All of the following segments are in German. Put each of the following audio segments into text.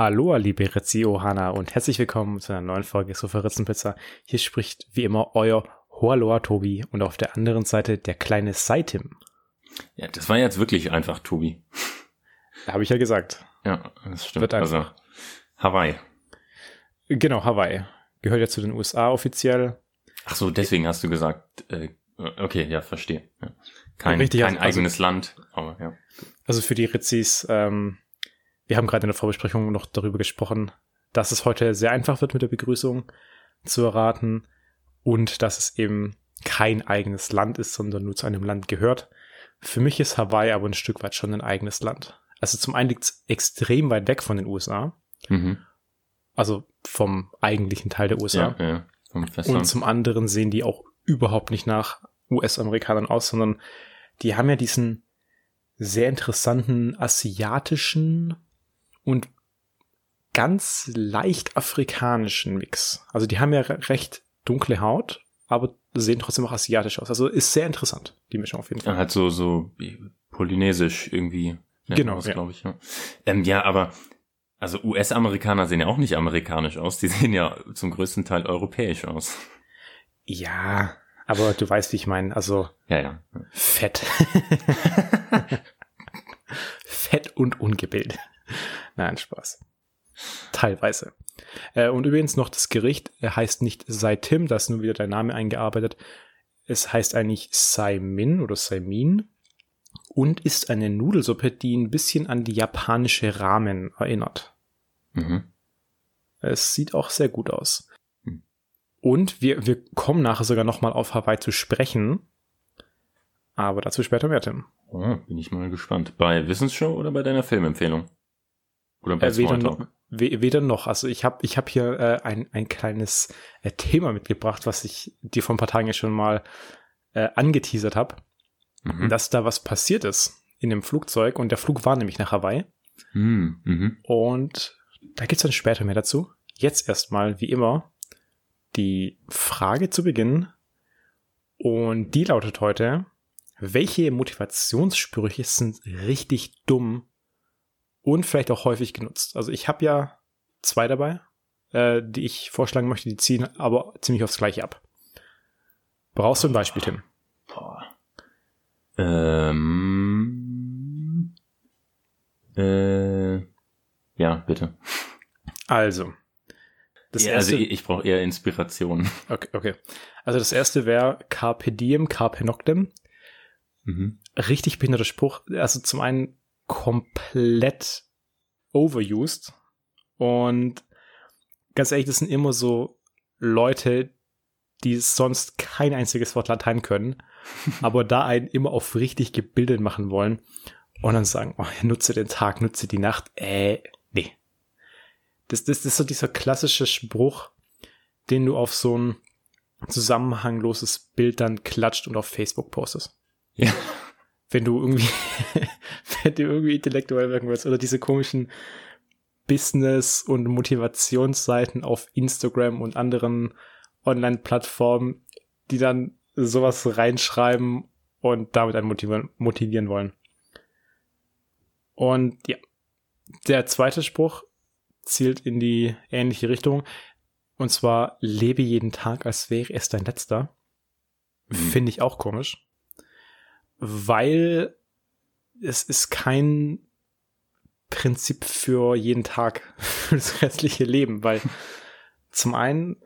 Aloha, liebe Ritzi Ohana und herzlich willkommen zu einer neuen Folge Sofa Ritzenpizza. Hier spricht wie immer euer Hoaloa Tobi und auf der anderen Seite der kleine Saitim. Ja, das war jetzt wirklich einfach, Tobi. Habe ich ja gesagt. Ja, das stimmt. Wird also. Hawaii. Genau, Hawaii. Gehört ja zu den USA offiziell. Ach so, deswegen hast du gesagt, äh, okay, ja, verstehe. Ja. Kein, Richtig, kein also- eigenes Land, aber ja. Also für die Ritzis, ähm, wir haben gerade in der Vorbesprechung noch darüber gesprochen, dass es heute sehr einfach wird mit der Begrüßung zu erraten und dass es eben kein eigenes Land ist, sondern nur zu einem Land gehört. Für mich ist Hawaii aber ein Stück weit schon ein eigenes Land. Also zum einen liegt es extrem weit weg von den USA, Mhm. also vom eigentlichen Teil der USA. Ja, ja, Und zum anderen sehen die auch überhaupt nicht nach US-Amerikanern aus, sondern die haben ja diesen sehr interessanten asiatischen und ganz leicht afrikanischen Mix. Also die haben ja re- recht dunkle Haut, aber sehen trotzdem auch asiatisch aus. Also ist sehr interessant, die Mischung auf jeden Fall. Ja, halt so, so polynesisch irgendwie. Genau, das, ja. glaube ich. Ja. Ähm, ja, aber also US-Amerikaner sehen ja auch nicht amerikanisch aus, die sehen ja zum größten Teil europäisch aus. Ja, aber du weißt, wie ich meine. Also Ja, ja. Fett. Fett und ungebildet. Nein, Spaß. Teilweise. Äh, und übrigens noch das Gericht äh, heißt nicht Saitim, da ist nur wieder dein Name eingearbeitet. Es heißt eigentlich Saimin oder Saimin und ist eine Nudelsuppe, die ein bisschen an die japanische Ramen erinnert. Mhm. Es sieht auch sehr gut aus. Hm. Und wir, wir kommen nachher sogar nochmal auf Hawaii zu sprechen. Aber dazu später mehr, Tim. Oh, bin ich mal gespannt. Bei Wissensshow oder bei deiner Filmempfehlung? Oder bei Äh, weder, we- weder noch. Also ich habe ich hab hier äh, ein, ein kleines äh, Thema mitgebracht, was ich dir vor ein paar Tagen ja schon mal äh, angeteasert habe, Mhm. dass da was passiert ist in dem Flugzeug. Und der Flug war nämlich nach Hawaii. Mhm. Mhm. Und da gibt's dann später mehr dazu. Jetzt erstmal, wie immer, die Frage zu Beginn. Und die lautet heute, welche Motivationssprüche sind richtig dumm und vielleicht auch häufig genutzt? Also ich habe ja zwei dabei, äh, die ich vorschlagen möchte, die ziehen aber ziemlich aufs Gleiche ab. Brauchst du ein Beispiel, Tim? Boah. Ähm, äh, ja, bitte. Also, das ja, erste, also ich, ich brauche eher Inspiration. okay, okay. Also das erste wäre Carpe Diem, Carpe Noctem. Mhm. richtig behinderter Spruch. Also zum einen komplett overused und ganz ehrlich, das sind immer so Leute, die sonst kein einziges Wort Latein können, aber da einen immer auf richtig gebildet machen wollen und dann sagen, oh, nutze den Tag, nutze die Nacht. Äh, nee. Das, das, das ist so dieser klassische Spruch, den du auf so ein zusammenhangloses Bild dann klatscht und auf Facebook postest Ja. Wenn du irgendwie, wenn du irgendwie intellektuell wirken willst oder diese komischen Business- und Motivationsseiten auf Instagram und anderen Online-Plattformen, die dann sowas reinschreiben und damit einen motivieren, motivieren wollen. Und ja, der zweite Spruch zielt in die ähnliche Richtung. Und zwar, lebe jeden Tag, als wäre es dein letzter. Mhm. Finde ich auch komisch weil es ist kein Prinzip für jeden Tag, für das restliche Leben, weil zum einen,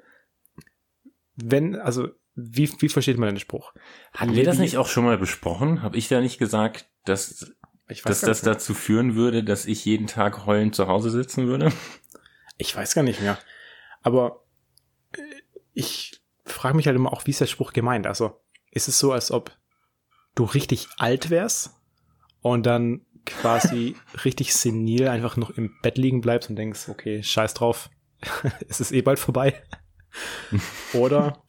wenn, also, wie, wie versteht man den Spruch? Hatten wir das nicht auch schon mal besprochen? Habe ich da nicht gesagt, dass, dass das nicht dazu führen würde, dass ich jeden Tag heulend zu Hause sitzen würde? Ich weiß gar nicht mehr. Aber äh, ich frage mich halt immer auch, wie ist der Spruch gemeint? Also, ist es so, als ob du richtig alt wärst und dann quasi richtig senil einfach noch im Bett liegen bleibst und denkst, okay, scheiß drauf, es ist eh bald vorbei. Oder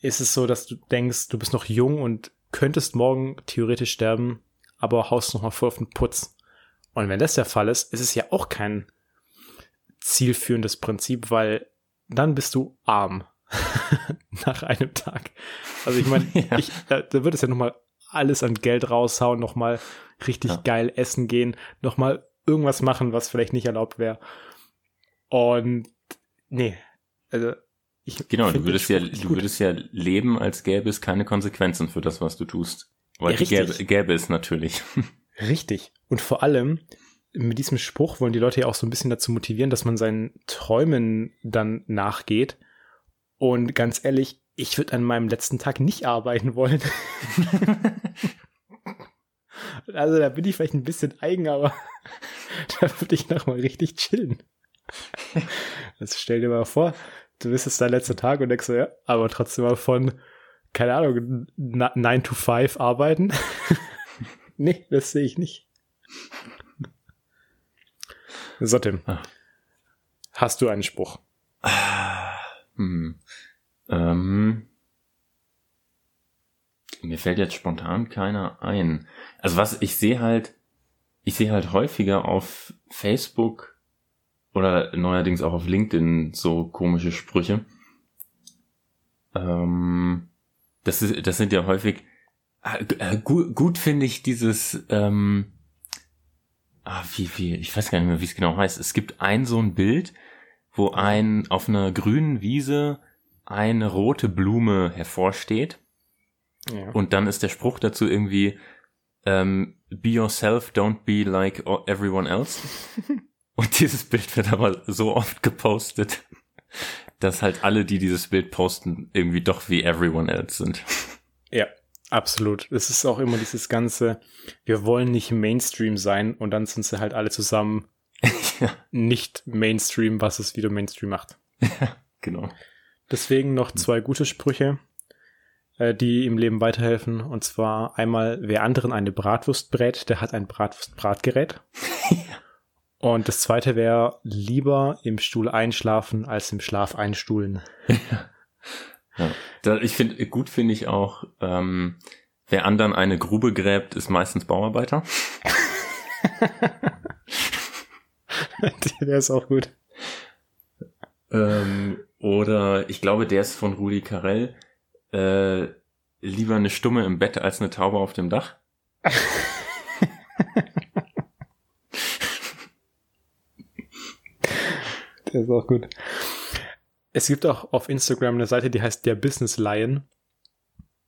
ist es so, dass du denkst, du bist noch jung und könntest morgen theoretisch sterben, aber haust noch mal voll auf den Putz. Und wenn das der Fall ist, ist es ja auch kein zielführendes Prinzip, weil dann bist du arm nach einem Tag. Also ich meine, Ja. da, da wird es ja noch mal alles an Geld raushauen, noch mal richtig Ja. geil essen gehen, noch mal irgendwas machen, was vielleicht nicht erlaubt wäre. Und nee, also ich genau, du würdest ja, du würdest ja leben, als gäbe es keine Konsequenzen für das, was du tust. Weil ja, gäbe, gäbe es natürlich. Richtig. Und vor allem, mit diesem Spruch wollen die Leute ja auch so ein bisschen dazu motivieren, dass man seinen Träumen dann nachgeht. Und ganz ehrlich, ich würde an meinem letzten Tag nicht arbeiten wollen. also da bin ich vielleicht ein bisschen eigen, aber da würde ich noch mal richtig chillen. Also stell dir mal vor, du bist jetzt dein letzter Tag und denkst so, ja, aber trotzdem mal von, keine Ahnung, 9 to 5 arbeiten. nee, das sehe ich nicht. So, Tim. Ah. Hast du einen Spruch? Ah, hm. Ähm, mir fällt jetzt spontan keiner ein. Also was ich sehe halt, ich sehe halt häufiger auf Facebook oder neuerdings auch auf LinkedIn so komische Sprüche. Ähm, das, ist, das sind ja häufig äh, äh gut, gut finde ich dieses ähm, ah, wie, wie, ich weiß gar nicht mehr, wie es genau heißt. Es gibt ein so ein Bild, wo ein auf einer grünen Wiese eine rote Blume hervorsteht. Ja. Und dann ist der Spruch dazu irgendwie ähm, Be yourself, don't be like everyone else. Und dieses Bild wird aber so oft gepostet, dass halt alle, die dieses Bild posten, irgendwie doch wie everyone else sind. Ja, Absolut. Es ist auch immer dieses ganze, wir wollen nicht Mainstream sein und dann sind sie halt alle zusammen ja. nicht Mainstream, was es wieder Mainstream macht. Ja, genau. Deswegen noch zwei gute Sprüche, äh, die im Leben weiterhelfen. Und zwar einmal, wer anderen eine Bratwurst brät, der hat ein Bratwurst-Bratgerät. Und das zweite wäre, lieber im Stuhl einschlafen als im Schlaf einstuhlen. Ja. Ich finde, gut finde ich auch, ähm, wer anderen eine Grube gräbt, ist meistens Bauarbeiter. der ist auch gut. Ähm, oder ich glaube, der ist von Rudi Carell. Äh, lieber eine Stumme im Bett als eine Taube auf dem Dach. der ist auch gut. Es gibt auch auf Instagram eine Seite, die heißt der Business Lion.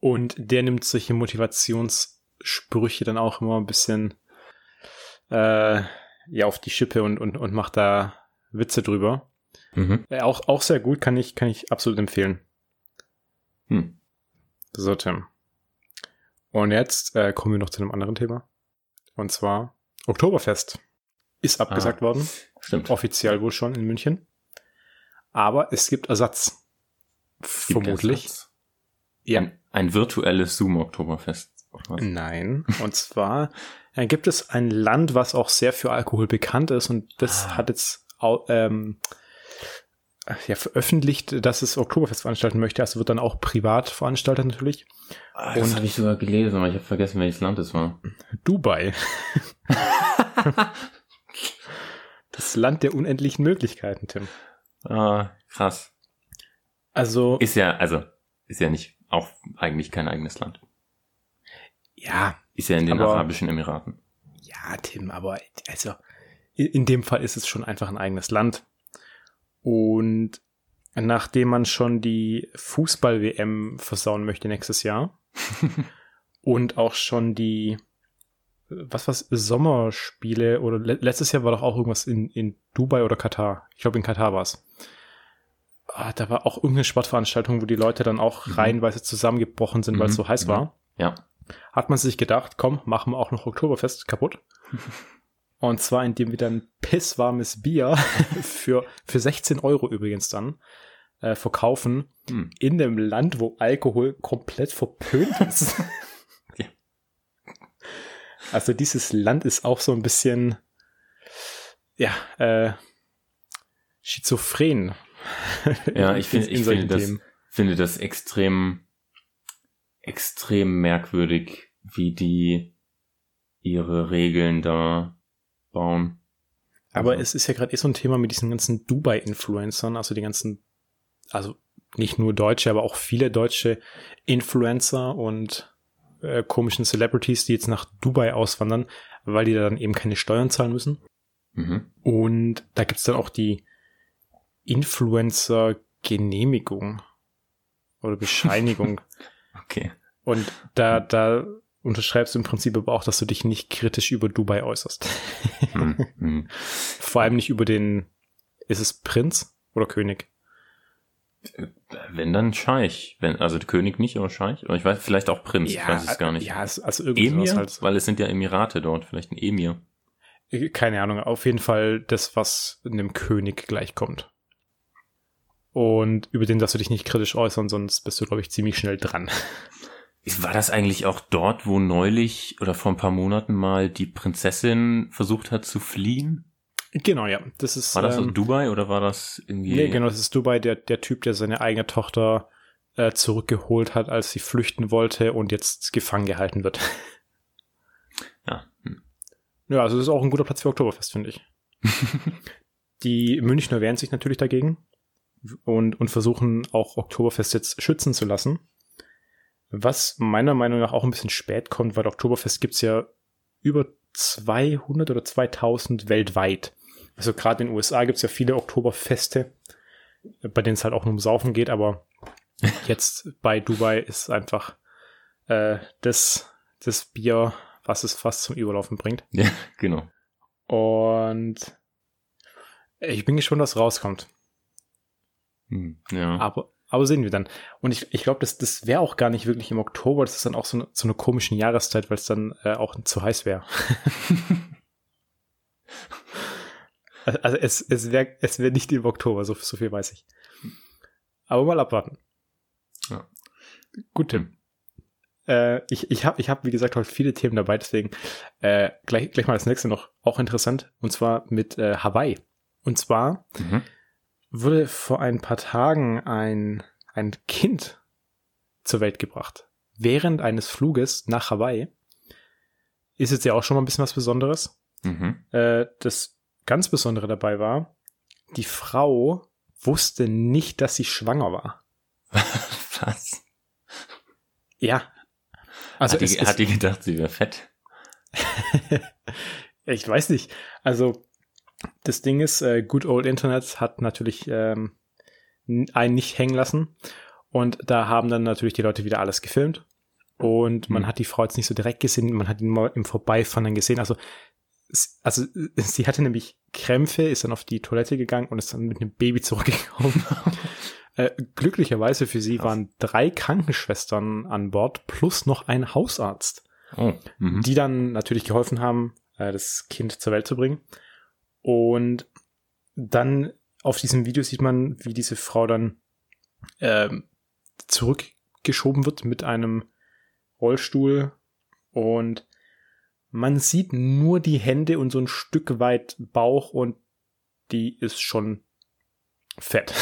Und der nimmt solche Motivationssprüche dann auch immer ein bisschen äh, ja auf die Schippe und, und, und macht da Witze drüber. Mhm. Äh, auch, auch sehr gut, kann ich, kann ich absolut empfehlen. Hm. So, Tim. Und jetzt äh, kommen wir noch zu einem anderen Thema. Und zwar Oktoberfest. Ist abgesagt ah, worden. Stimmt. Offiziell wohl schon in München. Aber es gibt Ersatz. Es gibt Vermutlich. Ersatz. Ja. Ein, ein virtuelles Zoom-Oktoberfest. Nein. Und zwar äh, gibt es ein Land, was auch sehr für Alkohol bekannt ist und das ah. hat jetzt ähm, ja, veröffentlicht, dass es Oktoberfest veranstalten möchte. Also wird dann auch privat veranstaltet natürlich. Ah, das habe ich sogar gelesen, aber ich habe vergessen, welches Land es war. Dubai. das Land der unendlichen Möglichkeiten, Tim. Ah, krass. Also. Ist ja, also, ist ja nicht, auch eigentlich kein eigenes Land. Ja. Ist ja in den aber, Arabischen Emiraten. Ja, Tim, aber, also, in dem Fall ist es schon einfach ein eigenes Land. Und nachdem man schon die Fußball-WM versauen möchte nächstes Jahr und auch schon die was was Sommerspiele oder letztes Jahr war doch auch irgendwas in, in Dubai oder Katar. Ich glaube in Katar war es. Ah, da war auch irgendeine Sportveranstaltung, wo die Leute dann auch mhm. reihenweise zusammengebrochen sind, mhm. weil es so heiß mhm. war. Ja. Hat man sich gedacht, komm, machen wir auch noch Oktoberfest kaputt. Und zwar, indem wir dann pisswarmes Bier für, für 16 Euro übrigens dann äh, verkaufen hm. in dem Land, wo Alkohol komplett verpönt ist. Also dieses Land ist auch so ein bisschen, ja, äh, schizophren. Ja, ich finde, ich finde das, finde das extrem, extrem merkwürdig, wie die ihre Regeln da. Aber also. es ist ja gerade eh so ein Thema mit diesen ganzen Dubai-Influencern, also die ganzen, also nicht nur Deutsche, aber auch viele deutsche Influencer und äh, komischen Celebrities, die jetzt nach Dubai auswandern, weil die dann eben keine Steuern zahlen müssen. Mhm. Und da gibt's dann auch die, Influencer-Genehmigung oder Bescheinigung. Okay. Und da, da unterschreibst du im Prinzip aber auch, dass du dich nicht kritisch über Dubai äußerst. Hm, hm. Vor allem nicht über den, ist es Prinz oder König? Wenn dann Scheich. Wenn, also König nicht, aber Scheich. Oder ich weiß, vielleicht auch Prinz, ich weiß es gar nicht. Ja, also irgendwie Emir? halt. Weil es sind ja Emirate dort, vielleicht ein Emir. Keine Ahnung, auf jeden Fall das, was einem König gleichkommt. Und über den darfst du dich nicht kritisch äußern, sonst bist du, glaube ich, ziemlich schnell dran. War das eigentlich auch dort, wo neulich oder vor ein paar Monaten mal die Prinzessin versucht hat zu fliehen? Genau, ja. Das ist. War das ähm, Dubai oder war das irgendwie? Nee, genau, das ist Dubai, der, der Typ, der seine eigene Tochter äh, zurückgeholt hat, als sie flüchten wollte und jetzt gefangen gehalten wird. Ja. Hm. Ja, also das ist auch ein guter Platz für Oktoberfest, finde ich. Die Münchner wehren sich natürlich dagegen und, und versuchen auch Oktoberfest jetzt schützen zu lassen. Was meiner Meinung nach auch ein bisschen spät kommt, weil Oktoberfest gibt's ja über 200 oder 2000 weltweit. Also gerade in den USA gibt's ja viele Oktoberfeste, bei denen es halt auch nur um Saufen geht, aber jetzt bei Dubai ist einfach äh, das, das Bier, was es fast zum Überlaufen bringt. Ja, genau. Und ich bin gespannt, was rauskommt. Hm, Ja. Aber, aber sehen wir dann. Und ich, ich glaube, das, das wäre auch gar nicht wirklich im Oktober. Das ist dann auch so eine, so eine komischen Jahreszeit, weil es dann äh, auch zu heiß wäre. also also es, es wäre es wär nicht im Oktober, so, so viel weiß ich. Aber mal abwarten. Ja. Gut, Tim. Äh, ich ich habe, ich hab, wie gesagt, heute viele Themen dabei, deswegen äh, gleich, gleich mal das nächste noch auch interessant. Und zwar mit äh, Hawaii. Und zwar Mhm. Wurde vor ein paar Tagen ein, ein Kind zur Welt gebracht. Während eines Fluges nach Hawaii. Ist jetzt ja auch schon mal ein bisschen was Besonderes. Mhm. Äh, das ganz Besondere dabei war, die Frau wusste nicht, dass sie schwanger war. Was? Ja. Also hat, die, es hat die gedacht, sie wäre fett? ich weiß nicht. Also das Ding ist, äh, Good Old Internet hat natürlich ähm, einen nicht hängen lassen. Und da haben dann natürlich die Leute wieder alles gefilmt. Und man Hm. hat die Frau jetzt nicht so direkt gesehen, man hat ihn mal im Vorbeifahren gesehen. Also, also sie hatte nämlich Krämpfe, ist dann auf die Toilette gegangen und ist dann mit einem Baby zurückgekommen. äh, glücklicherweise für sie Krass. waren drei Krankenschwestern an Bord plus noch ein Hausarzt Oh. Mhm. die dann natürlich geholfen haben, äh, das Kind zur Welt zu bringen. Und dann auf diesem Video sieht man, wie diese Frau dann ähm, zurückgeschoben wird mit einem Rollstuhl und man sieht nur die Hände und so ein Stück weit Bauch und die ist schon fett.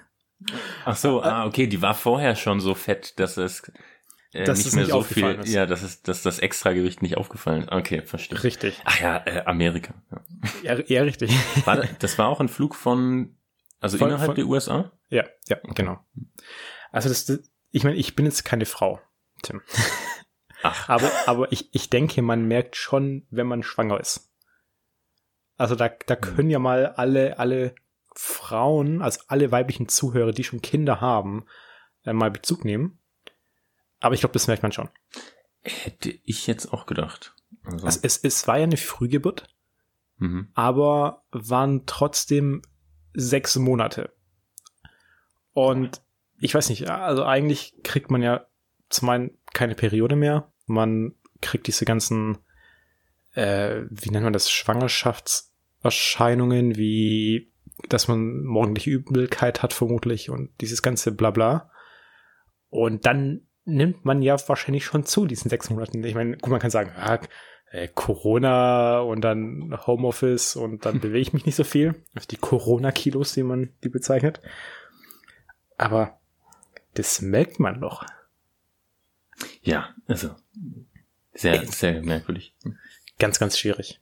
Ach so, ah, okay, die war vorher schon so fett, dass es äh, Dass nicht es mehr nicht so viel, ist. ja, dass es, dass das Extragewicht nicht aufgefallen ist. Okay, verstehe. Richtig. Ach ja, äh, Amerika. Ja. Ja, ja richtig. War, da- das war auch ein Flug von, also Von- innerhalb von- der USA? Ja, ja, genau. Also das, das ich meine, ich bin jetzt keine Frau, Tim. Ach. Aber, aber ich, ich denke, man merkt schon, wenn man schwanger ist. Also da, da können ja mal alle, alle Frauen, also alle weiblichen Zuhörer, die schon Kinder haben, äh, mal Bezug nehmen. Aber ich glaube, das merkt man schon. Hätte ich jetzt auch gedacht. Also, Also es, es war ja eine Frühgeburt, mhm. aber waren trotzdem sechs Monate. Und ich weiß nicht, also eigentlich kriegt man ja zum einen keine Periode mehr. Man kriegt diese ganzen, äh, wie nennt man das, Schwangerschaftserscheinungen, wie, dass man morgendliche Übelkeit hat vermutlich und dieses ganze Blabla. Und dann nimmt man ja wahrscheinlich schon zu diesen sechs Monaten. Ich meine, gut, man kann sagen, ah, äh, Corona und dann Homeoffice und dann bewege ich mich nicht so viel. Also die Corona-Kilos, die man die bezeichnet. Aber das merkt man doch. Ja, also sehr, sehr merkwürdig. Ganz, ganz schwierig.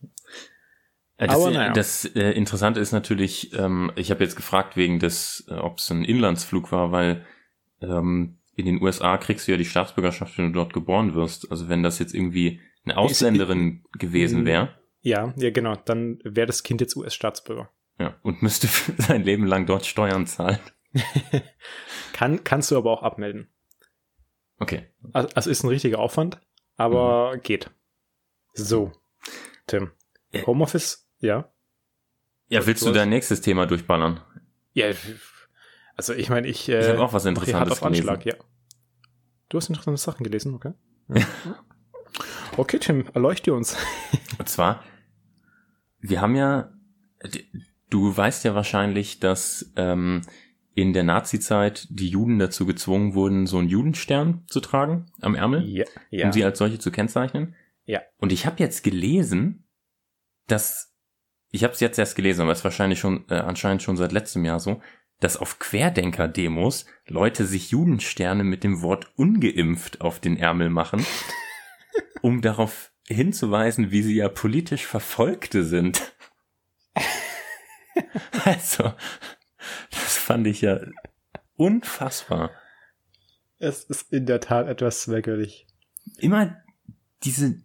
Äh, Das, Aber naja. das äh, Interessante ist natürlich, ähm, ich habe jetzt gefragt wegen des, äh, ob es ein Inlandsflug war, weil ähm, in den USA kriegst du ja die Staatsbürgerschaft, wenn du dort geboren wirst. Also wenn das jetzt irgendwie eine Ausländerin gewesen wäre, Ja, ja, genau. Dann wäre das Kind jetzt US-Staatsbürger. Ja, und müsste sein Leben lang dort Steuern zahlen. Kann, kannst du aber auch abmelden. Okay. Also, also ist ein richtiger Aufwand, aber mhm. geht. So, Tim. Homeoffice, ja. Ja, willst du dein nächstes Thema durchballern? Ja, also ich meine, ich. Äh, ich habe auch was Interessantes gelesen. Anschlag, ja. Du hast interessante Sachen gelesen, okay? Okay, Tim, erleuchte uns. Und zwar, wir haben ja, du weißt ja wahrscheinlich, dass ähm, in der Nazi-Zeit die Juden dazu gezwungen wurden, so einen Judenstern zu tragen am Ärmel, ja, ja. um sie als solche zu kennzeichnen. Ja. Und ich habe jetzt gelesen, dass ich habe es jetzt erst gelesen, aber es ist wahrscheinlich schon äh, anscheinend schon seit letztem Jahr so, dass auf Querdenker-Demos Leute sich Judensterne mit dem Wort ungeimpft auf den Ärmel machen, um darauf hinzuweisen, wie sie ja politisch Verfolgte sind. also, das fand ich ja unfassbar. Es ist in der Tat etwas merkwürdig. Immer diese,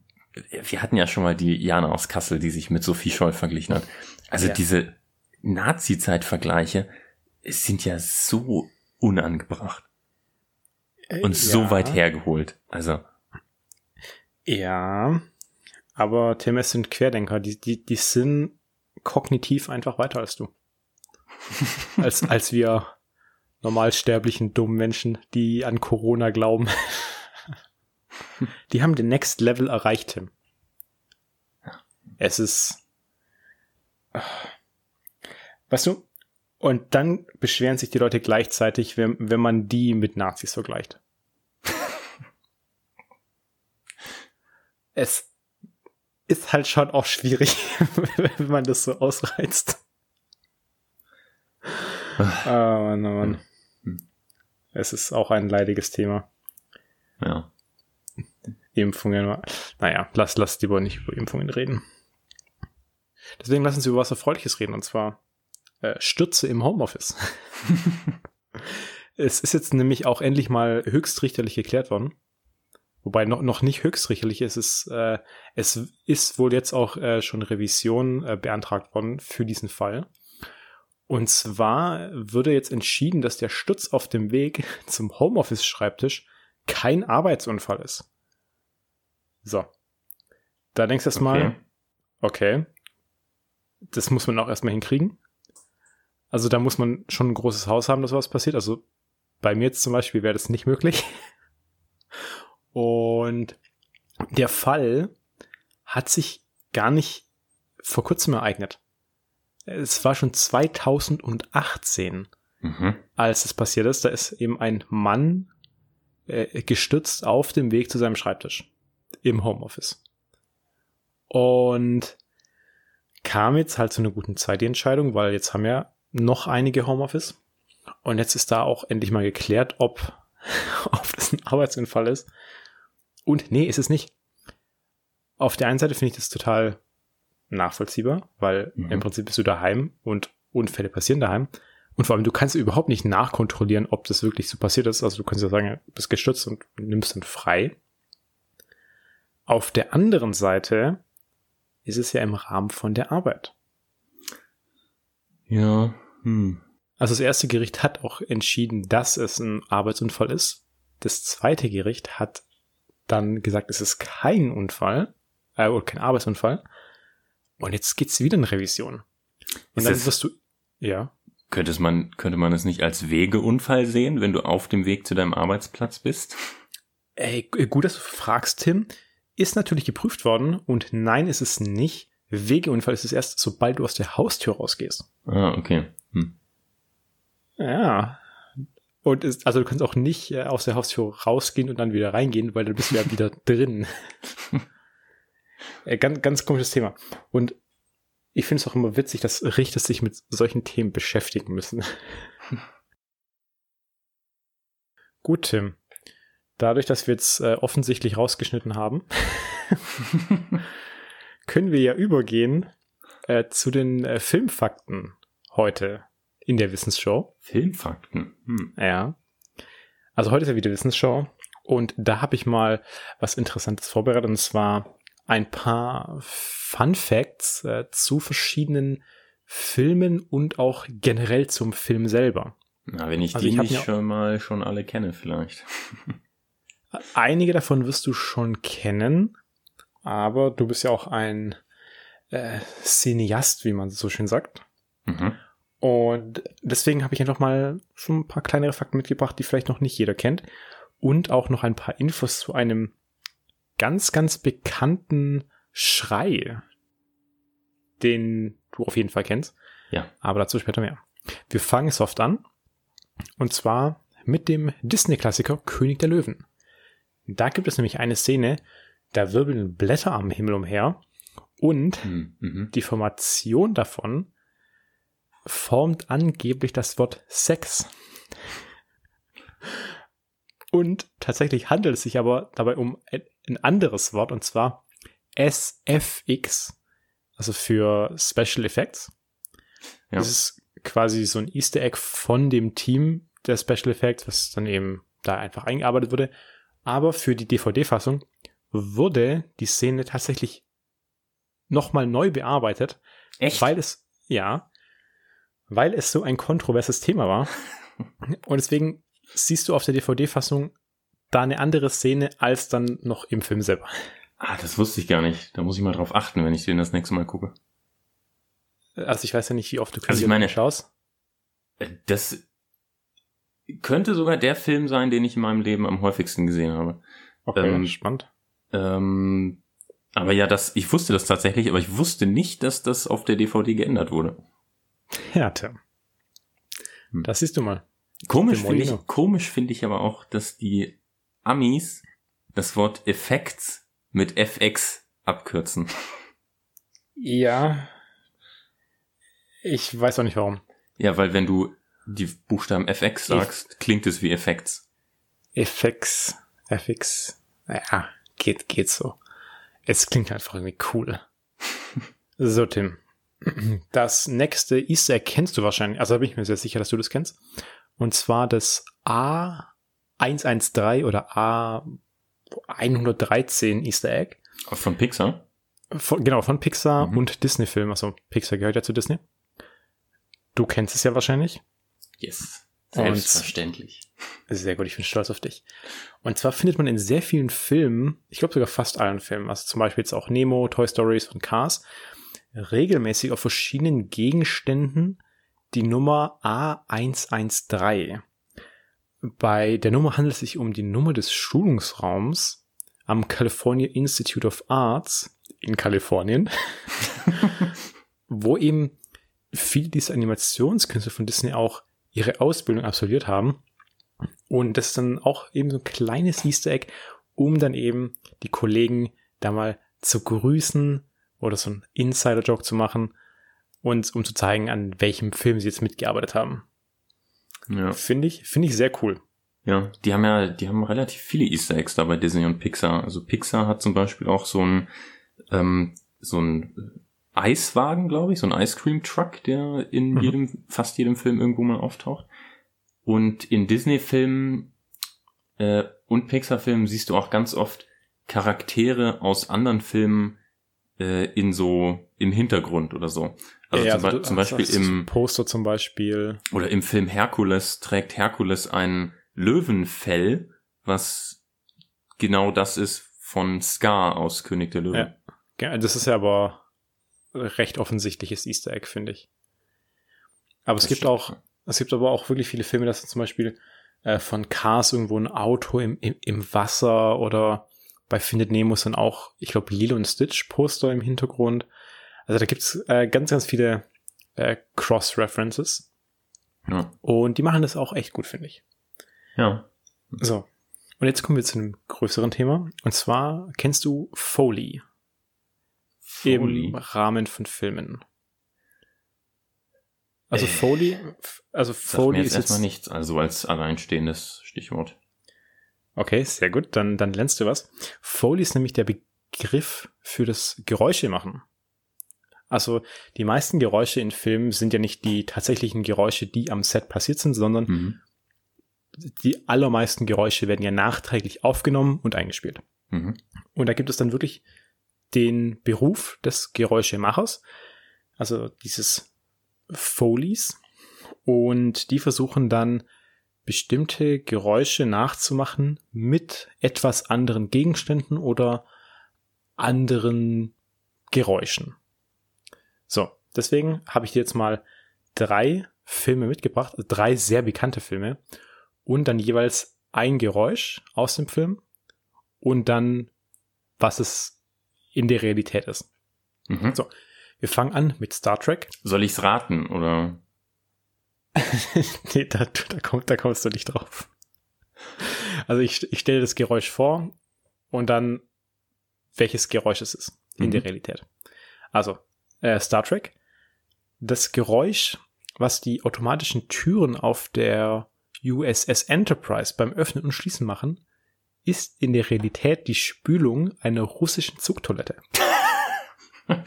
wir hatten ja schon mal die Jana aus Kassel, die sich mit Sophie Scholl verglichen hat. Also ja. diese Nazi-Zeit-Vergleiche sind ja so unangebracht. Äh, und ja. so weit hergeholt. Also. Ja. Aber Tim, es sind Querdenker, die, die, die sind kognitiv einfach weiter als du. als, als wir normalsterblichen dummen Menschen, die an Corona glauben. die haben den Next Level erreicht, Tim. Es ist. Weißt du, und dann beschweren sich die Leute gleichzeitig, wenn, wenn man die mit Nazis vergleicht. es ist halt schon auch schwierig, wenn man das so ausreizt. oh Mann, oh Mann. Es ist auch ein leidiges Thema. Ja. Impfungen. Naja, lass, lass lieber nicht über Impfungen reden. Deswegen lassen Sie über was Erfreuliches reden, und zwar äh, Stürze im Homeoffice. es ist jetzt nämlich auch endlich mal höchstrichterlich geklärt worden. Wobei noch, noch nicht höchstrichterlich ist es, äh, es ist wohl jetzt auch äh, schon Revision äh, beantragt worden für diesen Fall. Und zwar würde jetzt entschieden, dass der Sturz auf dem Weg zum Homeoffice-Schreibtisch kein Arbeitsunfall ist. So. Da denkst du erstmal, okay. okay, das muss man auch erstmal hinkriegen. Also da muss man schon ein großes Haus haben, dass was passiert. Also bei mir jetzt zum Beispiel wäre das nicht möglich. Und der Fall hat sich gar nicht vor kurzem ereignet. Es war schon 2018, mhm. als es passiert ist. Da ist eben ein Mann äh, gestützt auf dem Weg zu seinem Schreibtisch im Homeoffice. Und kam jetzt halt zu einer guten Zeit die Entscheidung, weil jetzt haben ja noch einige Homeoffice. Und jetzt ist da auch endlich mal geklärt, ob, ob das ein Arbeitsunfall ist. Und nee, ist es nicht. Auf der einen Seite finde ich das total nachvollziehbar, weil mhm. im Prinzip bist du daheim und Unfälle passieren daheim. Und vor allem, du kannst überhaupt nicht nachkontrollieren, ob das wirklich so passiert ist. Also du kannst ja sagen, du bist gestürzt und nimmst dann frei. Auf der anderen Seite ist es ja im Rahmen von der Arbeit. Ja. Hm. Also das erste Gericht hat auch entschieden, dass es ein Arbeitsunfall ist. Das zweite Gericht hat dann gesagt, es ist kein Unfall, äh, oder kein Arbeitsunfall. Und jetzt geht's wieder in Revision. Und ist dann wirst du, ja. Könnte man, könnte man es nicht als Wegeunfall sehen, wenn du auf dem Weg zu deinem Arbeitsplatz bist? Ey, gut, dass du fragst, Tim. Ist natürlich geprüft worden und nein, ist es nicht. Wegeunfall ist es erst, sobald du aus der Haustür rausgehst. Ah, okay. Hm. Ja. Und ist, also du kannst auch nicht äh, aus der Haustür rausgehen und dann wieder reingehen, weil dann bist du ja wieder drin. äh, ganz, ganz komisches Thema. Und ich finde es auch immer witzig, dass Richter sich mit solchen Themen beschäftigen müssen. Gut, Tim. Dadurch, dass wir jetzt äh, offensichtlich rausgeschnitten haben, können wir ja übergehen äh, zu den äh, Filmfakten heute in der Wissensshow. Filmfakten? Hm. Ja. Also heute ist ja wieder Wissensshow und da habe ich mal was Interessantes vorbereitet und zwar ein paar Fun Facts äh, zu verschiedenen Filmen und auch generell zum Film selber. Na, wenn ich Also die ich nicht schon mal schon alle kenne, vielleicht. Einige davon wirst du schon kennen, aber du bist ja auch ein äh, Cineast, wie man so schön sagt. Mhm. Und deswegen habe ich einfach mal so ein paar kleinere Fakten mitgebracht, die vielleicht noch nicht jeder kennt. Und auch noch ein paar Infos zu einem ganz, ganz bekannten Schrei, den du auf jeden Fall kennst. Ja. Aber dazu später mehr. Wir fangen soft an. Und zwar mit dem Disney-Klassiker König der Löwen. Da gibt es nämlich eine Szene, da wirbeln Blätter am Himmel umher und Mhm. Mhm. die Formation davon formt angeblich das Wort Sex. Und tatsächlich handelt es sich aber dabei um ein ein anderes Wort, und zwar SFX, also für Special Effects. Ja. Das ist quasi so ein Easter Egg von dem Team der Special Effects, was dann eben da einfach eingearbeitet wurde. Aber für die DVD-Fassung wurde die Szene tatsächlich nochmal neu bearbeitet, Echt? weil es, ja, weil es so ein kontroverses Thema war. Und deswegen siehst du auf der DVD-Fassung da eine andere Szene als dann noch im Film selber. ah, das wusste ich gar nicht. Da muss ich mal drauf achten, wenn ich den das nächste Mal gucke. Also ich weiß ja nicht, wie oft du Also ich meine- schaust. Äh, Das könnte sogar der Film sein, den ich in meinem Leben am häufigsten gesehen habe. Okay, ähm, spannend. Ähm, aber ja, das, ich wusste das tatsächlich, aber ich wusste nicht, dass das auf der DVD geändert wurde. Härte. Hm. Das siehst du mal. Komisch finde ich, komisch finde ich aber auch, dass die Amis das Wort Effects mit FX abkürzen. Ja. Ich weiß auch nicht warum. Ja, weil wenn du die Buchstaben FX sagst, klingt es wie Effects. FX, FX, ja, geht, geht so. Es klingt einfach irgendwie cool. so, Tim. Das nächste Easter Egg kennst du wahrscheinlich, also bin ich mir sehr sicher, dass du das kennst. Und zwar das A113 oder A113 Easter Egg. Von Pixar? Von, genau, von Pixar Mhm. und Disney-Film. Also Pixar gehört ja zu Disney. Du kennst es ja wahrscheinlich. Yes. Und- Selbstverständlich. Sehr gut, ich bin stolz auf dich. Und zwar findet man in sehr vielen Filmen, ich glaube sogar fast allen Filmen, also zum Beispiel jetzt auch Nemo, Toy Stories und Cars, regelmäßig auf verschiedenen Gegenständen die Nummer A113. Bei der Nummer handelt es sich um die Nummer des Schulungsraums am California Institute of Arts in Kalifornien, wo eben viele dieser Animationskünstler von Disney auch ihre Ausbildung absolviert haben. Und das ist dann auch eben so ein kleines Easter Egg, um dann eben die Kollegen da mal zu grüßen oder so ein Insider-Joke zu machen und um zu zeigen, an welchem Film sie jetzt mitgearbeitet haben. Ja. Finde ich, finde ich sehr cool. Ja, die haben ja, die haben relativ viele Easter Eggs da bei Disney und Pixar. Also Pixar hat zum Beispiel auch so ein, ähm, so ein Eiswagen, glaube ich, so ein Ice Cream Truck, der in Mhm. jedem, fast jedem Film irgendwo mal auftaucht. Und in Disney-Filmen äh, und Pixar-Filmen siehst du auch ganz oft Charaktere aus anderen Filmen äh, in so im Hintergrund oder so. Also Ja, zum, du- zum Beispiel also im Poster zum Beispiel. oder im Film Herkules trägt Herkules ein Löwenfell, was genau das ist von Scar aus König der Löwen. Ja, Das ist ja aber recht offensichtliches Easter Egg, finde ich. Aber es Das gibt stimmt. auch, es gibt aber auch wirklich viele Filme, dass zum Beispiel äh, von Cars irgendwo ein Auto im, im, im Wasser oder bei Findet Nemo sind auch, ich glaube, Lilo und Stitch Poster im Hintergrund. Also da gibt's äh, ganz, ganz viele äh, Cross-References. Ja. Und die machen das auch echt gut, finde ich. ja. So. Und jetzt kommen wir zu einem größeren Thema. Und zwar kennst du Foley Foley. im Rahmen von Filmen. Also Äh, Foley, also Foley mir jetzt ist erstmal jetzt, nichts, also als alleinstehendes Stichwort. okay, sehr gut, dann, dann lernst du was. Foley ist nämlich der Begriff für das Geräusche machen. Also die meisten Geräusche in Filmen sind ja nicht die tatsächlichen Geräusche, die am Set passiert sind, sondern Mhm. die allermeisten Geräusche werden ja nachträglich aufgenommen und eingespielt. Mhm. Und da gibt es dann wirklich den Beruf des Geräuschemachers. Also dieses Foleys und die versuchen dann bestimmte Geräusche nachzumachen mit etwas anderen Gegenständen oder anderen Geräuschen. So, deswegen habe ich jetzt mal drei Filme mitgebracht, also drei sehr bekannte Filme und dann jeweils ein Geräusch aus dem Film und dann, was es in der Realität ist. Mhm. So, wir fangen an mit Star Trek. Soll ich's raten oder? nee, da, da, komm, da kommst du nicht drauf. Also ich, ich stelle das Geräusch vor und dann welches Geräusch es ist in mhm. der Realität. Also äh, Star Trek. Das Geräusch, was die automatischen Türen auf der USS Enterprise beim Öffnen und Schließen machen, ist in der Realität die Spülung einer russischen Zugtoilette.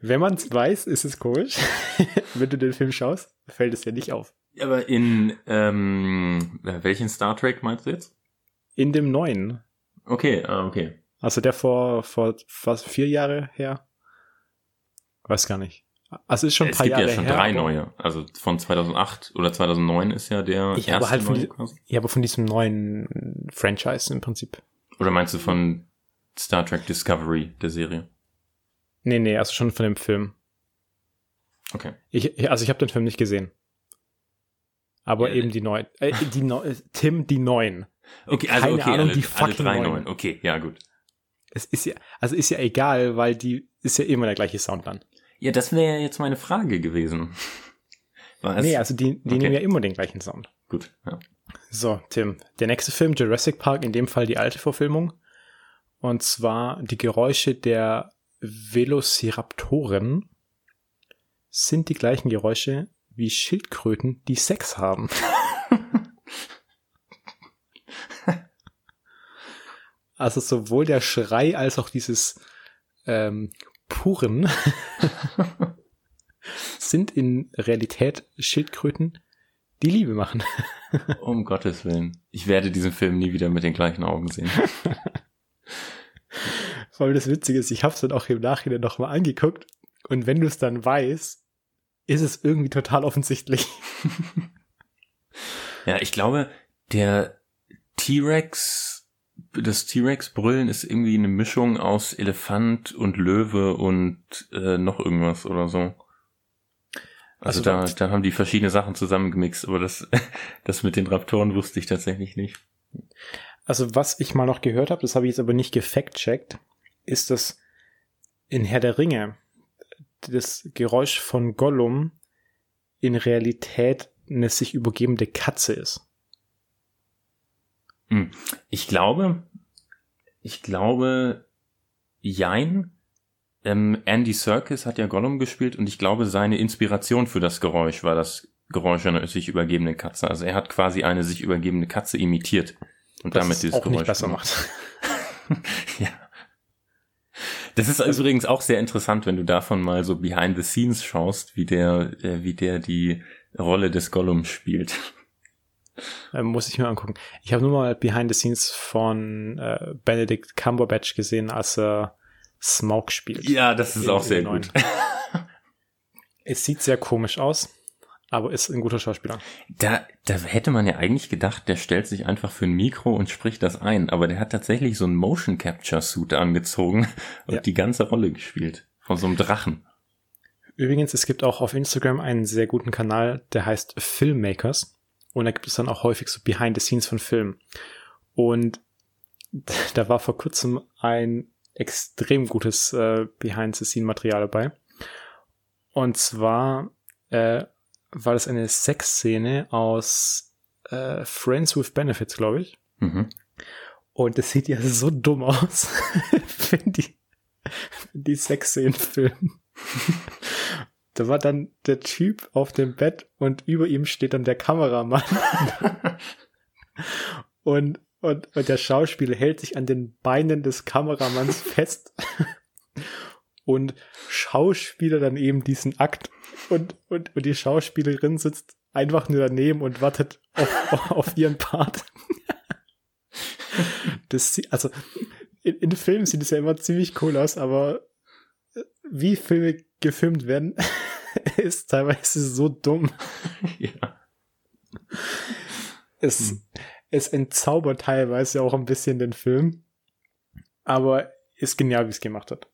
Wenn man es weiß, ist es komisch. Wenn du den Film schaust, fällt es ja nicht auf. Aber in ähm, welchen Star Trek meinst du jetzt? In dem neuen. Okay, ah, okay. Also der vor, vor fast vier Jahre her? Weiß gar nicht. Also ist schon ein es paar Jahre her. Es gibt ja schon drei neue. Also von 2008 oder 2009 ist ja der ich erste halt von neue quasi. Ja, aber von diesem neuen Franchise im Prinzip. Oder meinst du von Star Trek Discovery, der Serie? Nee, nee, also schon von dem Film. Okay. Ich, also ich habe den Film nicht gesehen. Aber ja, eben die neuen. Äh, die Neu Tim, die neuen. Okay, also Keine okay, Ahnung, alle, die fucking alle drei neuen. Okay, ja, gut. Es ist ja, also ist ja egal, weil die ist ja immer der gleiche Sound dann. Ja, das wäre ja jetzt meine Frage gewesen. Was? Nee, also die, die okay. nehmen ja immer den gleichen Sound. Gut, ja. So, Tim, der nächste Film, Jurassic Park, in dem Fall die alte Verfilmung. Und zwar die Geräusche der Velociraptoren sind die gleichen Geräusche wie Schildkröten, die Sex haben. also sowohl der Schrei als auch dieses ähm, Puren sind in Realität Schildkröten, die Liebe machen. um Gottes Willen. Ich werde diesen Film nie wieder mit den gleichen Augen sehen. Vor allem das Witzige ist, ich habe es dann auch im Nachhinein nochmal angeguckt und wenn du es dann weißt, ist es irgendwie total offensichtlich. ja, ich glaube, der T-Rex, das T-Rex-Brüllen ist irgendwie eine Mischung aus Elefant und Löwe und äh, noch irgendwas oder so. Also, also da, da haben die verschiedene Sachen zusammengemixt, aber das, das mit den Raptoren wusste ich tatsächlich nicht. Also was ich mal noch gehört habe, das habe ich jetzt aber nicht gefact-checkt, ist, dass in Herr der Ringe das Geräusch von Gollum in Realität eine sich übergebende Katze ist. Hm. Ich glaube, ich glaube, Jein. Ähm, Andy Serkis hat ja Gollum gespielt und ich glaube, seine Inspiration für das Geräusch war das Geräusch einer sich übergebenden Katze. Also er hat quasi eine sich übergebende Katze imitiert und das damit dieses auch Geräusch nicht besser macht. ja. Das ist also, übrigens auch sehr interessant, wenn du davon mal so behind the scenes schaust, wie der, äh, wie der die Rolle des Gollum spielt. Ähm, muss ich mir angucken. Ich habe nur mal behind the scenes von äh, Benedict Cumberbatch gesehen, als er Smoke spielt. Ja, das ist auch sehr gut. es sieht sehr komisch aus aber ist ein guter Schauspieler. Da, da hätte man ja eigentlich gedacht, der stellt sich einfach für ein Mikro und spricht das ein, aber der hat tatsächlich so einen Motion Capture Suit angezogen und ja. die ganze Rolle gespielt von so einem Drachen. Übrigens, es gibt auch auf Instagram einen sehr guten Kanal, der heißt Filmmakers und da gibt es dann auch häufig so Behind the Scenes von Filmen. Und da war vor kurzem ein extrem gutes äh, Behind the Scene Material dabei. Und zwar äh, war das eine Sexszene aus äh, Friends with Benefits, glaube ich. Mhm. Und das sieht ja so dumm aus, wenn die, wenn die Sexszenen filmen. da war dann der Typ auf dem Bett und über ihm steht dann der Kameramann. und, und, und der Schauspieler hält sich an den Beinen des Kameramanns fest und Schauspieler dann eben diesen Akt und, und, und die Schauspielerin sitzt einfach nur daneben und wartet auf, auf ihren Part. Das, also in, in Filmen sieht es ja immer ziemlich cool aus, aber wie Filme gefilmt werden, ist teilweise so dumm. ja. Es, Hm. es entzaubert teilweise auch ein bisschen den Film, aber ist genial, wie es gemacht hat.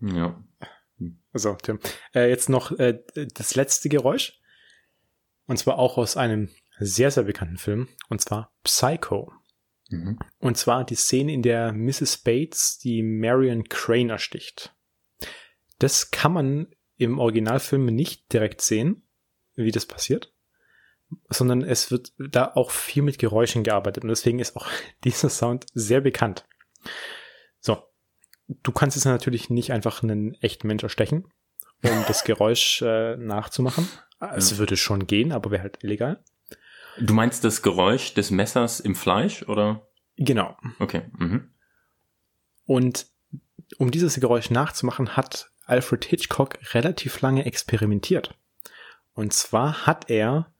Ja. So, Tim. Äh, jetzt noch äh, das letzte Geräusch. Und zwar auch aus einem sehr, sehr bekannten Film. Und zwar Psycho. Mhm. Und zwar die Szene, in der Mrs. Bates die Marion Crane ersticht. Das kann man im Originalfilm nicht direkt sehen, wie das passiert, sondern es wird da auch viel mit Geräuschen gearbeitet und deswegen ist auch dieser Sound sehr bekannt. So, du kannst jetzt natürlich nicht einfach einen echten Mensch erstechen, um das Geräusch äh, nachzumachen. Es würde schon gehen, aber wäre halt illegal. Du meinst das Geräusch des Messers im Fleisch, oder? Genau. Okay. Mhm. Und um dieses Geräusch nachzumachen, hat Alfred Hitchcock relativ lange experimentiert. Und zwar hat er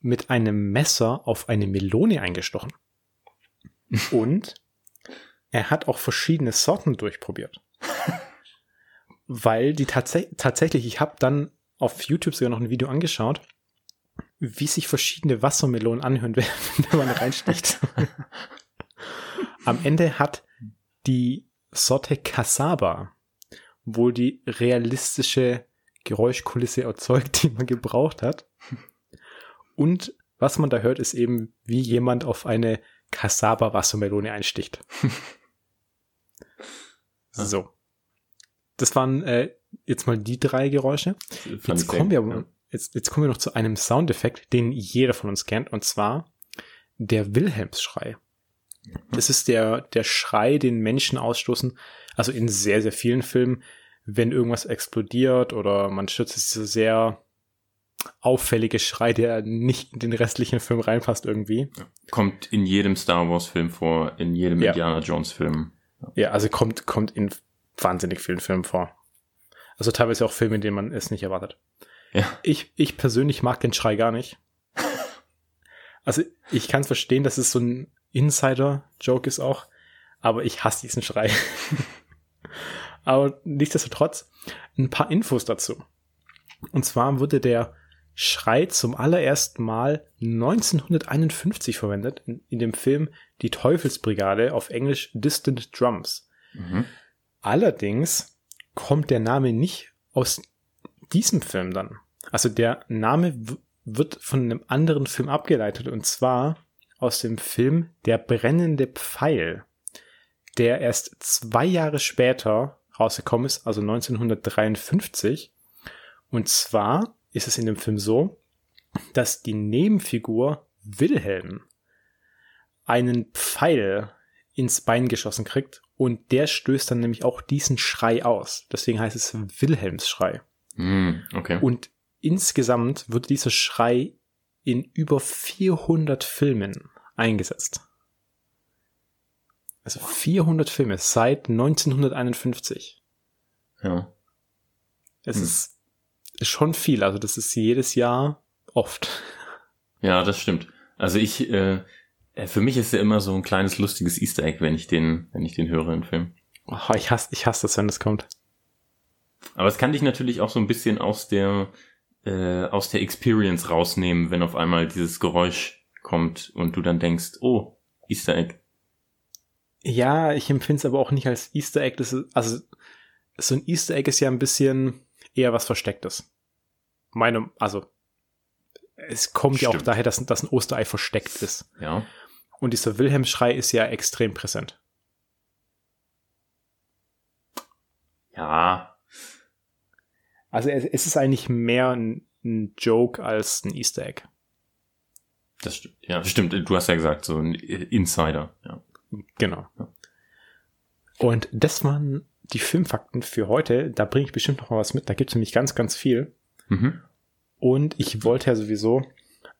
mit einem Messer auf eine Melone eingestochen. Und er hat auch verschiedene Sorten durchprobiert. Weil die tats tatsächlich, ich habe dann auf YouTube sogar noch ein Video angeschaut, wie sich verschiedene Wassermelonen anhören, wenn wenn man reinsticht. Am Ende hat die Sorte Cassaba wohl die realistische Geräuschkulisse erzeugt, die man gebraucht hat. Und was man da hört, ist eben, wie jemand auf eine Cassaba Wassermelone einsticht. so. Das waren äh, jetzt mal die drei Geräusche. Jetzt kommen, wir, jetzt, jetzt kommen wir noch zu einem Soundeffekt, den jeder von uns kennt, und zwar der Wilhelmsschrei. Das ist der, der Schrei, den Menschen ausstoßen, also in sehr, sehr vielen Filmen, wenn irgendwas explodiert oder man stürzt, ist dieser sehr auffällige Schrei, der nicht in den restlichen Film reinpasst irgendwie. Kommt in jedem Star Wars Film vor, in jedem Ja. Indiana Jones Film. Ja, also kommt, kommt in wahnsinnig vielen Filmen vor. Also teilweise auch Filme, in denen man es nicht erwartet. Ja. Ich, ich persönlich mag den Schrei gar nicht. Also ich kann verstehen, dass es so ein Insider-Joke ist auch, aber ich hasse diesen Schrei. aber nichtsdestotrotz ein paar Infos dazu. Und zwar wurde der Schrei zum allerersten Mal 1951 verwendet in, in dem Film Die Teufelsbrigade auf Englisch Distant Drums. Mhm. Allerdings kommt der Name nicht aus diesem Film dann. Also der Name wird von einem anderen Film abgeleitet und zwar aus dem Film Der brennende Pfeil, der erst zwei Jahre später rausgekommen ist, also 1953. Und zwar ist es in dem Film so, dass die Nebenfigur Wilhelm einen Pfeil ins Bein geschossen kriegt und der stößt dann nämlich auch diesen Schrei aus. Deswegen heißt es Wilhelmsschrei. Mhm. Okay. Und insgesamt wird dieser Schrei in über 400 Filmen eingesetzt. Also 400 Filme seit 1951. ja. Es Hm. ist, schon viel. Also das ist jedes Jahr oft. Ja, das stimmt. Also ich, äh, äh, für mich ist er immer so ein kleines lustiges Easter Egg, wenn ich den, wenn ich den höre im Film. Oh, ich hasse, ich hasse das, wenn das kommt. Aber es kann dich natürlich auch so ein bisschen aus der, äh, aus der Experience rausnehmen, wenn auf einmal dieses Geräusch kommt und du dann denkst, oh, Easter Egg. Ja, ich empfinde es aber auch nicht als Easter Egg. Das ist, also so ein Easter Egg ist ja ein bisschen eher was Verstecktes. Meine, also es kommt ja auch Stimmt. daher, dass, dass ein Osterei versteckt ist. Ja. Und dieser Wilhelm-Schrei ist ja extrem präsent. Ja. Also es, es ist eigentlich mehr ein, ein Joke als ein Easter Egg. Das stimmt. Ja, stimmt. Du hast ja gesagt, so ein Insider. Ja. Genau. Ja. Und das waren die Filmfakten für heute. Da bringe ich bestimmt noch mal was mit. Da gibt es nämlich ganz, ganz viel. Mhm. Und ich wollte ja sowieso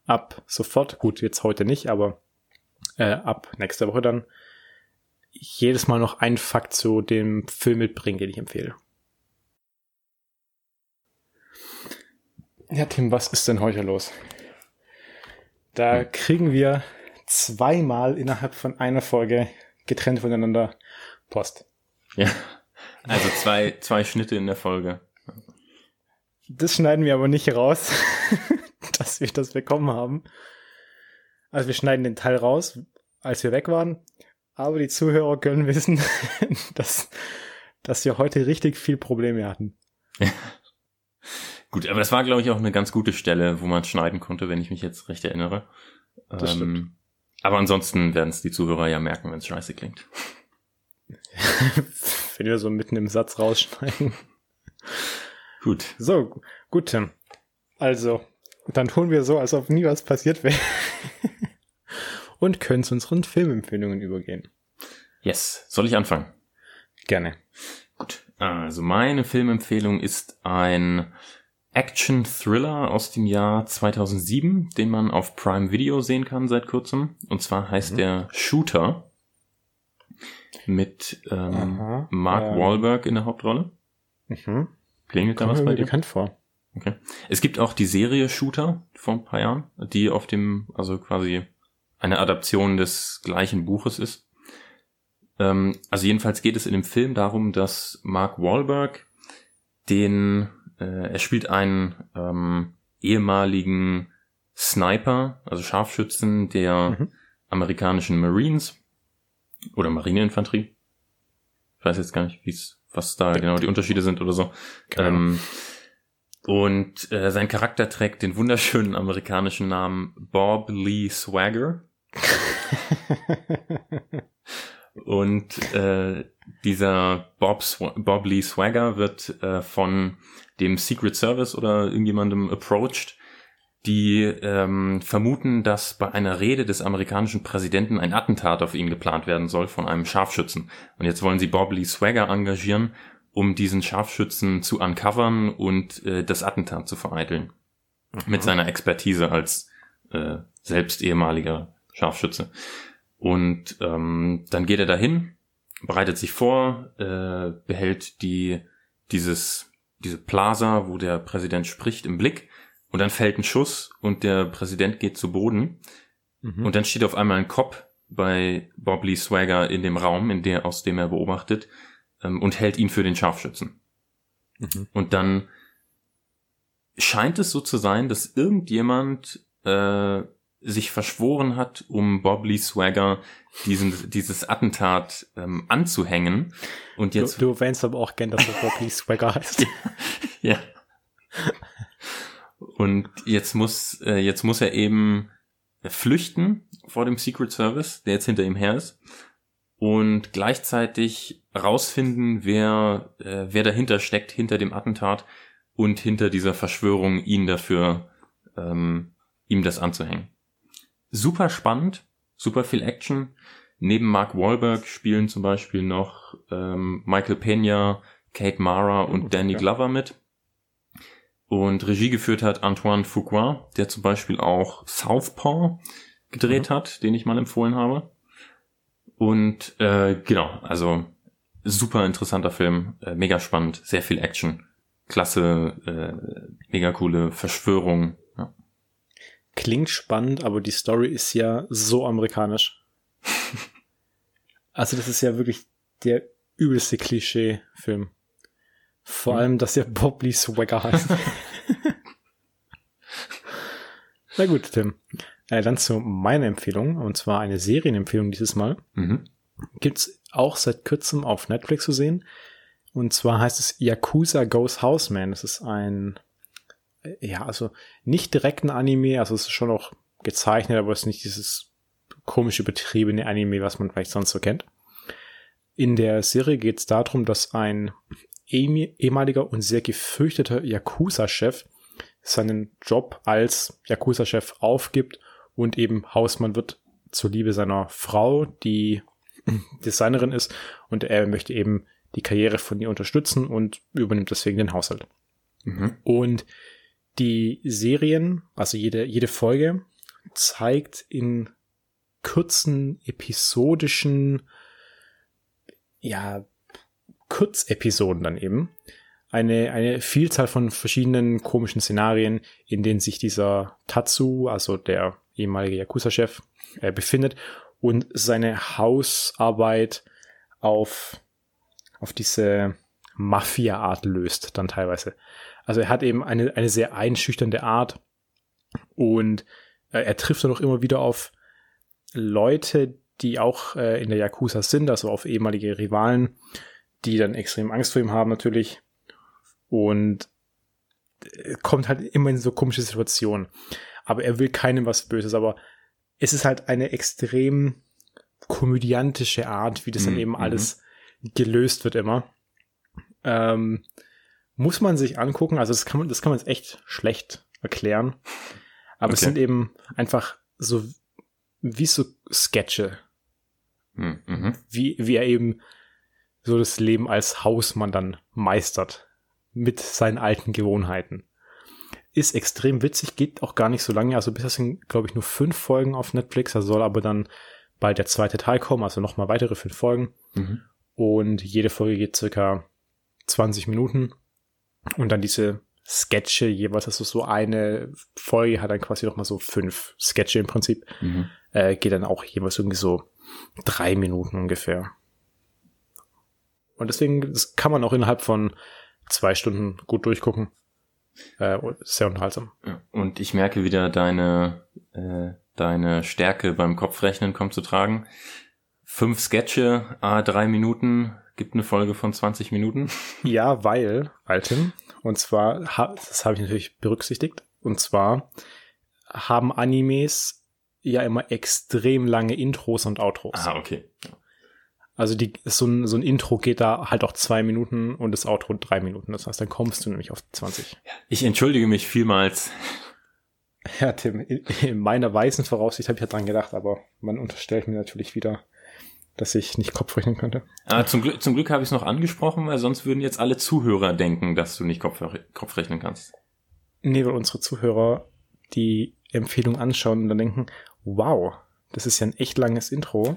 ab sofort, gut, jetzt heute nicht, aber äh, ab nächster Woche dann jedes Mal noch einen Fakt zu dem Film mitbringen, den ich empfehle. Ja, Tim, was ist denn heute los? Da kriegen wir zweimal innerhalb von einer Folge getrennt voneinander Post. Ja. Also zwei, zwei Schnitte in der Folge. Das schneiden wir aber nicht raus, dass wir das bekommen haben. Also wir schneiden den Teil raus, als wir weg waren. Aber die Zuhörer können wissen, dass, dass wir heute richtig viel Probleme hatten. Gut, aber das war, glaube ich, auch eine ganz gute Stelle, wo man schneiden konnte, wenn ich mich jetzt recht erinnere. Das Ähm, stimmt. aber ansonsten werden es die Zuhörer ja merken, wenn es scheiße klingt. Wenn wir so mitten im Satz rausschneiden. Gut. So, gut, Tim. Also, dann tun wir so, als ob nie was passiert wäre. Und können zu unseren Filmempfehlungen übergehen. Yes. Soll ich anfangen? Gerne. Gut. Also meine Filmempfehlung ist ein Action-Thriller aus dem Jahr 2007, den man auf Prime Video sehen kann seit kurzem. Und zwar heißt Mhm. der Shooter mit ähm, Aha, Mark ähm. Wahlberg in der Hauptrolle. Mhm. Klingelt da was bei dir? bekannt vor. Okay. Es gibt auch die Serie Shooter vor ein paar Jahren, die auf dem, also quasi eine Adaption des gleichen Buches ist. Ähm, also jedenfalls geht es in dem Film darum, dass Mark Wahlberg den, äh, er spielt einen ähm, ehemaligen Sniper, also Scharfschützen der Mhm. amerikanischen Marines oder Marineinfanterie. Ich weiß jetzt gar nicht, wie's, was da genau die Unterschiede sind oder so. Ähm, und äh, sein Charakter trägt den wunderschönen amerikanischen Namen Bob Lee Swagger. Und äh, dieser Bob, Swa Bob Lee Swagger wird äh, von dem Secret Service oder irgendjemandem approached, die ähm, vermuten, dass bei einer Rede des amerikanischen Präsidenten ein Attentat auf ihn geplant werden soll von einem Scharfschützen. Und jetzt wollen sie Bob Lee Swagger engagieren, um diesen Scharfschützen zu uncovern und äh, das Attentat zu vereiteln. Mit seiner Expertise als äh, selbst ehemaliger Scharfschütze. Und ähm, dann geht er dahin, bereitet sich vor, äh, behält die dieses diese Plaza, wo der Präsident spricht, im Blick. Und dann fällt ein Schuss und der Präsident geht zu Boden. Mhm. Und dann steht auf einmal ein Cop bei Bob Lee Swagger in dem Raum, in der, aus dem er beobachtet, ähm, und hält ihn für den Scharfschützen. Mhm. Und dann scheint es so zu sein, dass irgendjemand äh, sich verschworen hat, um Bob Lee Swagger diesen, dieses Attentat ähm, anzuhängen. Und jetzt du, du erwähnst aber auch gern, dass er Bob Lee Swagger heißt. Ja. Und jetzt muss, äh, jetzt muss er eben flüchten vor dem Secret Service, der jetzt hinter ihm her ist. Und gleichzeitig rausfinden, wer, äh, wer dahinter steckt, hinter dem Attentat und hinter dieser Verschwörung, ihn dafür, ähm, ihm das anzuhängen. Super spannend, super viel Action. Neben Mark Wahlberg spielen zum Beispiel noch ähm, Michael Pena, Kate Mara und Oh, Danny ja. Glover mit. Und Regie geführt hat Antoine Fuqua, der zum Beispiel auch Southpaw gedreht hat, den ich mal empfohlen habe. Und äh, genau, also super interessanter Film, äh, mega spannend, sehr viel Action, klasse, äh, mega coole Verschwörung. Klingt spannend, aber die Story ist ja so amerikanisch. also das ist ja wirklich der übelste Klischee-Film. Vor Mhm. allem, dass er Bob Lee Swagger heißt. Na gut, Tim. Äh, dann zu meiner Empfehlung, und zwar eine Serienempfehlung dieses Mal. Mhm. Gibt's auch seit kurzem auf Netflix zu sehen. Und zwar heißt es Yakuza Goes Houseman. Das ist ein, ja, also nicht direkt ein Anime, also es ist schon auch gezeichnet, aber es ist nicht dieses komische, betriebene Anime, was man vielleicht sonst so kennt. In der Serie geht es darum, dass ein ehemaliger und sehr gefürchteter Yakuza-Chef seinen Job als Yakuza-Chef aufgibt und eben Hausmann wird zur Liebe seiner Frau, die Designerin ist und er möchte eben die Karriere von ihr unterstützen und übernimmt deswegen den Haushalt. Mhm. Und die Serien, also jede, jede Folge, zeigt in kurzen, episodischen, ja, Kurzepisoden dann eben eine, eine Vielzahl von verschiedenen komischen Szenarien, in denen sich dieser Tatsu, also der ehemalige Yakuza-Chef, äh, befindet und seine Hausarbeit auf, auf diese Mafia-Art löst, dann teilweise. Also er hat eben eine, eine sehr einschüchternde Art und äh, er trifft dann auch immer wieder auf Leute, die auch äh, in der Yakuza sind, also auf ehemalige Rivalen, die dann extrem Angst vor ihm haben natürlich und äh, kommt halt immer in so komische Situationen. Aber er will keinem was Böses, aber es ist halt eine extrem komödiantische Art, wie das dann mhm. eben mhm. alles gelöst wird immer. Ähm, muss man sich angucken, also das kann man, das kann man jetzt echt schlecht erklären. Aber okay. es sind eben einfach so wie so Sketche. Mhm, mhm. Wie, wie er eben so das Leben als Hausmann dann meistert. Mit seinen alten Gewohnheiten. Ist extrem witzig, geht auch gar nicht so lange. Also bisher sind, glaube ich, nur fünf Folgen auf Netflix. Da soll aber dann bald der zweite Teil kommen, also nochmal weitere fünf Folgen. Mhm. Und jede Folge geht circa 20 Minuten. Und dann diese Sketche jeweils, also so eine Folge hat dann quasi nochmal so fünf Sketche im Prinzip. Mhm. Äh, geht dann auch jeweils irgendwie so drei Minuten ungefähr. Und deswegen, das kann man auch innerhalb von zwei Stunden gut durchgucken. Äh, sehr unterhaltsam. Und ich merke wieder deine, äh, deine Stärke beim Kopfrechnen kommt zu tragen. Fünf Sketche, a drei Minuten, gibt eine Folge von 20 Minuten. Ja, weil, Alten, und zwar, das habe ich natürlich berücksichtigt, und zwar haben Animes ja immer extrem lange Intros und Outros. Ah, okay. Also die, so ein, so ein Intro geht da halt auch zwei Minuten und das Outro drei Minuten. Das heißt, dann kommst du nämlich auf 20. Ich entschuldige mich vielmals. Ja, Tim, in, in meiner weißen Voraussicht habe ich ja dran gedacht, aber man unterstellt mir natürlich wieder, dass ich nicht Kopf rechnen könnte. Ah, zum Glück, zum Glück habe ich es noch angesprochen, weil sonst würden jetzt alle Zuhörer denken, dass du nicht Kopf, Kopf rechnen kannst. Nee, weil unsere Zuhörer die Empfehlung anschauen und dann denken, wow, das ist ja ein echt langes Intro.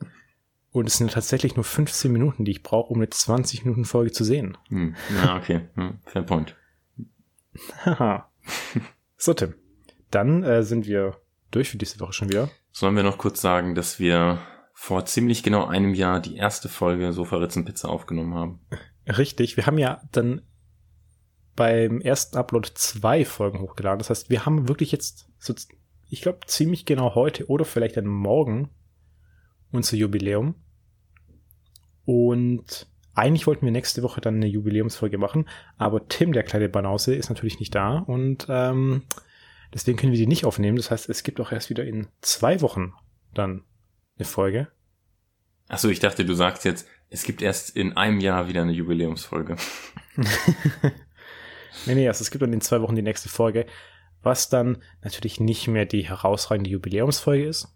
und es sind tatsächlich nur 15 Minuten, die ich brauche, um eine 20 Minuten Folge zu sehen. Hm. Ja, okay. Hm. Fair point. Haha. so, Tim. Dann äh, sind wir durch für diese Woche schon wieder. Sollen wir noch kurz sagen, dass wir vor ziemlich genau einem Jahr die erste Folge Sofa Ritzen Pizza aufgenommen haben? Richtig. Wir haben ja dann beim ersten Upload zwei Folgen hochgeladen. Das heißt, wir haben wirklich jetzt so ich glaube, ziemlich genau heute oder vielleicht dann morgen unser Jubiläum. Und eigentlich wollten wir nächste Woche dann eine Jubiläumsfolge machen, aber Tim, der kleine Banause, ist natürlich nicht da und ähm, deswegen können wir die nicht aufnehmen. Das heißt, es gibt auch erst wieder in zwei Wochen dann eine Folge. Achso, ich dachte, du sagst jetzt, es gibt erst in einem Jahr wieder eine Jubiläumsfolge. nee, nee, also es gibt dann in zwei Wochen die nächste Folge was dann natürlich nicht mehr die herausragende Jubiläumsfolge ist.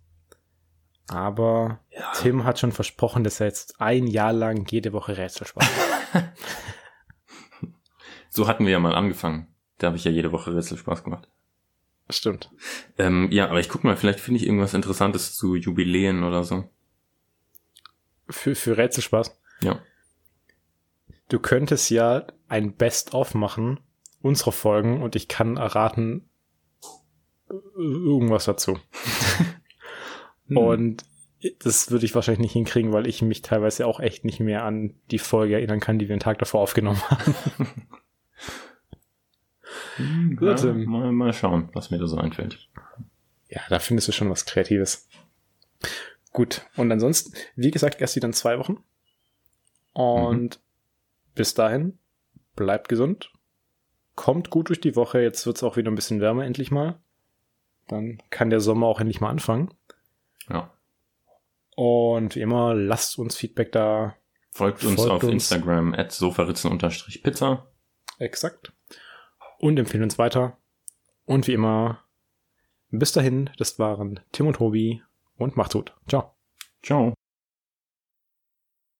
Aber ja. Tim hat schon versprochen, dass er jetzt ein Jahr lang jede Woche Rätselspaß macht. so hatten wir ja mal angefangen. Da habe ich ja jede Woche Rätselspaß gemacht. Stimmt. Ähm, ja, aber ich guck mal, vielleicht finde ich irgendwas Interessantes zu Jubiläen oder so. Für, für Rätselspaß? Ja. Du könntest ja ein Best-of machen unserer Folgen und ich kann erraten, irgendwas dazu. hm. Und das würde ich wahrscheinlich nicht hinkriegen, weil ich mich teilweise auch echt nicht mehr an die Folge erinnern kann, die wir den Tag davor aufgenommen haben. Hm, Gut, ja, mal, mal schauen, was mir da so einfällt. Ja, da findest du schon was Kreatives. Gut, und ansonsten, wie gesagt, erst wieder in zwei Wochen. Und mhm. bis dahin, bleibt gesund, kommt gut durch die Woche. Jetzt wird es auch wieder ein bisschen wärmer, endlich mal. Dann kann der Sommer auch endlich mal anfangen. Ja. Und wie immer, lasst uns Feedback da. Folgt uns Folgt auf uns. Instagram at sofaritzen-pizza. Exakt. Und empfehlen uns weiter. Und wie immer, bis dahin, das waren Tim und Tobi und macht's gut. Ciao. Ciao.